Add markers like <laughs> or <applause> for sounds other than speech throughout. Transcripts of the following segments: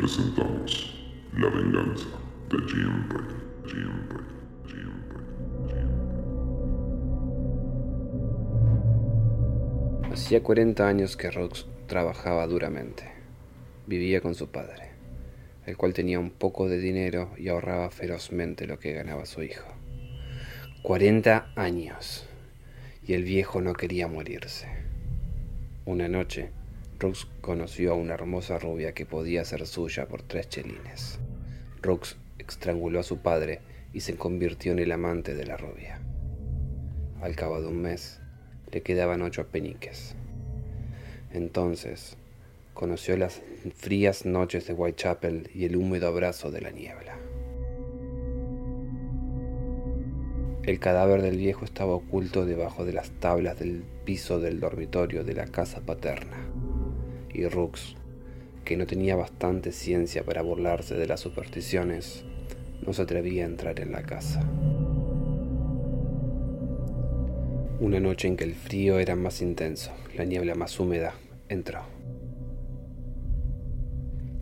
Presentamos La venganza de Jim. Hacía 40 años que Rox trabajaba duramente. Vivía con su padre, el cual tenía un poco de dinero y ahorraba ferozmente lo que ganaba su hijo. 40 años. Y el viejo no quería morirse. Una noche, Rox conoció a una hermosa rubia que podía ser suya por tres chelines. Rox estranguló a su padre y se convirtió en el amante de la rubia. Al cabo de un mes, le quedaban ocho peniques. Entonces, conoció las frías noches de Whitechapel y el húmedo abrazo de la niebla. El cadáver del viejo estaba oculto debajo de las tablas del piso del dormitorio de la casa paterna y Rux, que no tenía bastante ciencia para burlarse de las supersticiones, no se atrevía a entrar en la casa. Una noche en que el frío era más intenso, la niebla más húmeda, entró.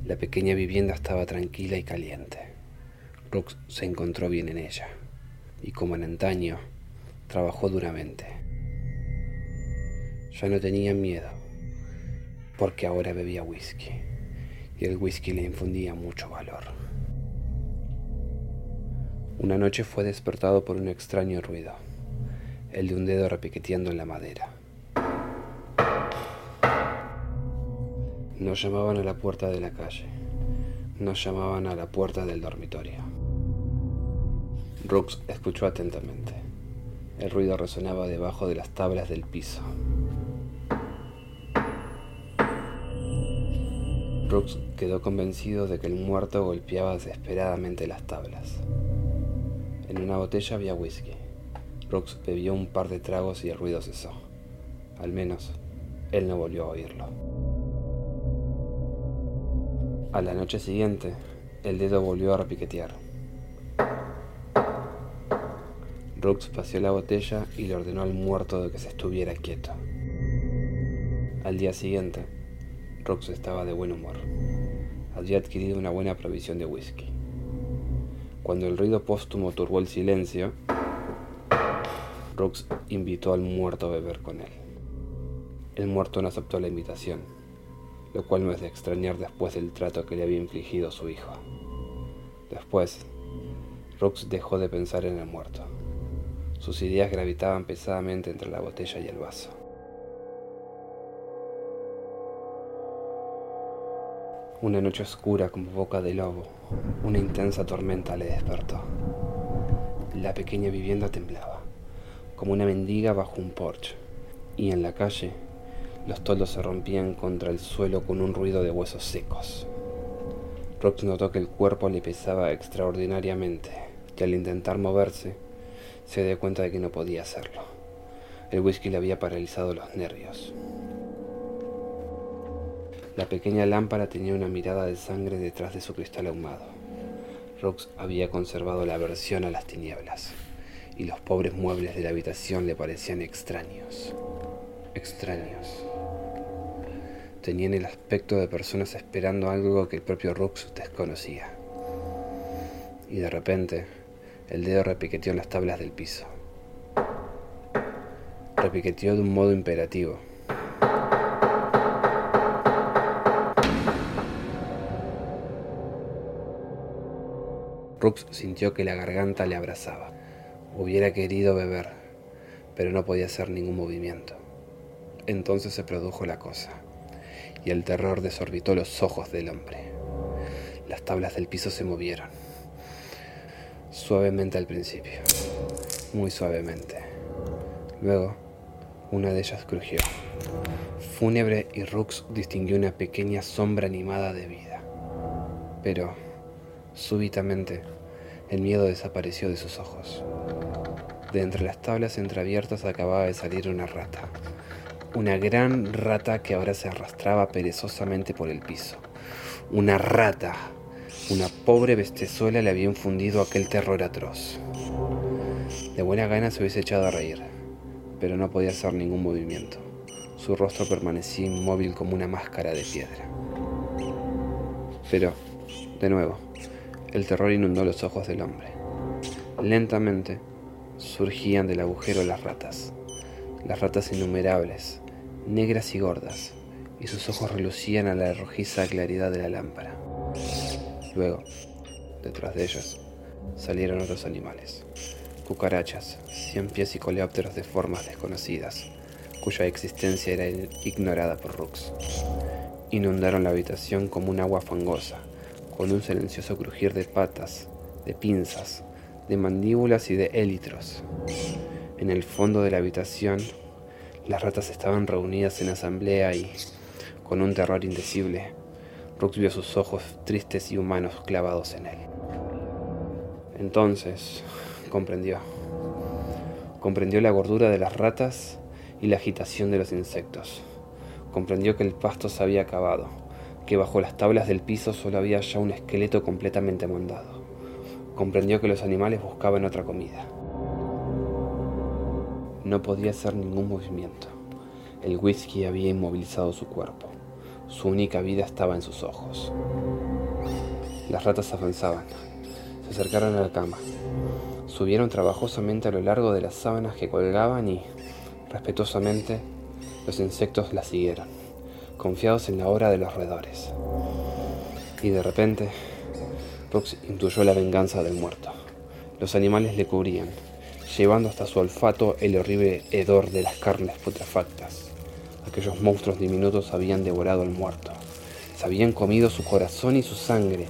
La pequeña vivienda estaba tranquila y caliente. Rux se encontró bien en ella, y como en antaño, trabajó duramente. Ya no tenía miedo, porque ahora bebía whisky, y el whisky le infundía mucho valor. Una noche fue despertado por un extraño ruido, el de un dedo repiqueteando en la madera. Nos llamaban a la puerta de la calle, nos llamaban a la puerta del dormitorio. Brooks escuchó atentamente. El ruido resonaba debajo de las tablas del piso. Brooks quedó convencido de que el muerto golpeaba desesperadamente las tablas. En una botella había whisky. Brooks bebió un par de tragos y el ruido cesó. Al menos, él no volvió a oírlo. A la noche siguiente, el dedo volvió a repiquetear. Brooks paseó la botella y le ordenó al muerto de que se estuviera quieto. Al día siguiente, Rox estaba de buen humor. Había adquirido una buena provisión de whisky. Cuando el ruido póstumo turbó el silencio, Rox invitó al muerto a beber con él. El muerto no aceptó la invitación, lo cual no es de extrañar después del trato que le había infligido su hijo. Después, Rox dejó de pensar en el muerto. Sus ideas gravitaban pesadamente entre la botella y el vaso. Una noche oscura como boca de lobo, una intensa tormenta le despertó. La pequeña vivienda temblaba, como una mendiga bajo un porche, y en la calle los toldos se rompían contra el suelo con un ruido de huesos secos. Rox notó que el cuerpo le pesaba extraordinariamente, y al intentar moverse, se dio cuenta de que no podía hacerlo. El whisky le había paralizado los nervios. La pequeña lámpara tenía una mirada de sangre detrás de su cristal ahumado. Rox había conservado la aversión a las tinieblas, y los pobres muebles de la habitación le parecían extraños. Extraños. Tenían el aspecto de personas esperando algo que el propio Rox desconocía. Y de repente, El dedo repiqueteó en las tablas del piso. Repiqueteó de un modo imperativo. Rux sintió que la garganta le abrazaba. Hubiera querido beber, pero no podía hacer ningún movimiento. Entonces se produjo la cosa, y el terror desorbitó los ojos del hombre. Las tablas del piso se movieron, suavemente al principio, muy suavemente. Luego, una de ellas crujió. Fúnebre y Rux distinguió una pequeña sombra animada de vida. Pero, súbitamente, el miedo desapareció de sus ojos. De entre las tablas entreabiertas acababa de salir una rata. Una gran rata que ahora se arrastraba perezosamente por el piso. Una rata. Una pobre bestezuela le había infundido aquel terror atroz. De buena gana se hubiese echado a reír, pero no podía hacer ningún movimiento. Su rostro permanecía inmóvil como una máscara de piedra. Pero, de nuevo, el terror inundó los ojos del hombre. Lentamente surgían del agujero las ratas, las ratas innumerables, negras y gordas, y sus ojos relucían a la rojiza claridad de la lámpara. Luego, detrás de ellas, salieron otros animales, cucarachas, cien pies y coleópteros de formas desconocidas, cuya existencia era ignorada por Rux. Inundaron la habitación como un agua fangosa, con un silencioso crujir de patas, de pinzas, de mandíbulas y de élitros. En el fondo de la habitación, las ratas estaban reunidas en asamblea y, con un terror indecible, Rux vio sus ojos tristes y humanos clavados en él. Entonces, comprendió. Comprendió la gordura de las ratas y la agitación de los insectos. Comprendió que el pasto se había acabado que bajo las tablas del piso solo había ya un esqueleto completamente mondado. Comprendió que los animales buscaban otra comida. No podía hacer ningún movimiento. El whisky había inmovilizado su cuerpo. Su única vida estaba en sus ojos. Las ratas avanzaban. Se acercaron a la cama. Subieron trabajosamente a lo largo de las sábanas que colgaban y, respetuosamente, los insectos las siguieron confiados en la hora de los roedores. Y de repente, Rux intuyó la venganza del muerto. Los animales le cubrían, llevando hasta su olfato el horrible hedor de las carnes putrefactas. Aquellos monstruos diminutos habían devorado al muerto. Se habían comido su corazón y su sangre,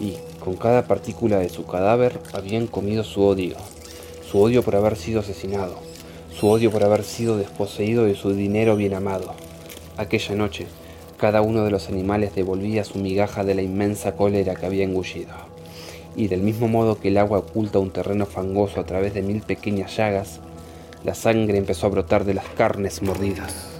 y con cada partícula de su cadáver habían comido su odio. Su odio por haber sido asesinado, su odio por haber sido desposeído de su dinero bien amado. Aquella noche, cada uno de los animales devolvía su migaja de la inmensa cólera que había engullido. Y del mismo modo que el agua oculta un terreno fangoso a través de mil pequeñas llagas, la sangre empezó a brotar de las carnes mordidas.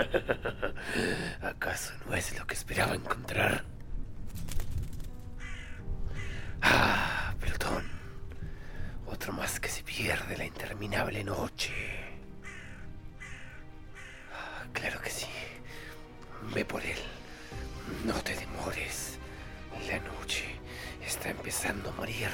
<laughs> ¿Acaso no es lo que esperaba encontrar? Ah, Plutón. Otro más que se pierde la interminable noche. Ah, claro que sí. Ve por él. No te demores. La noche está empezando a morir.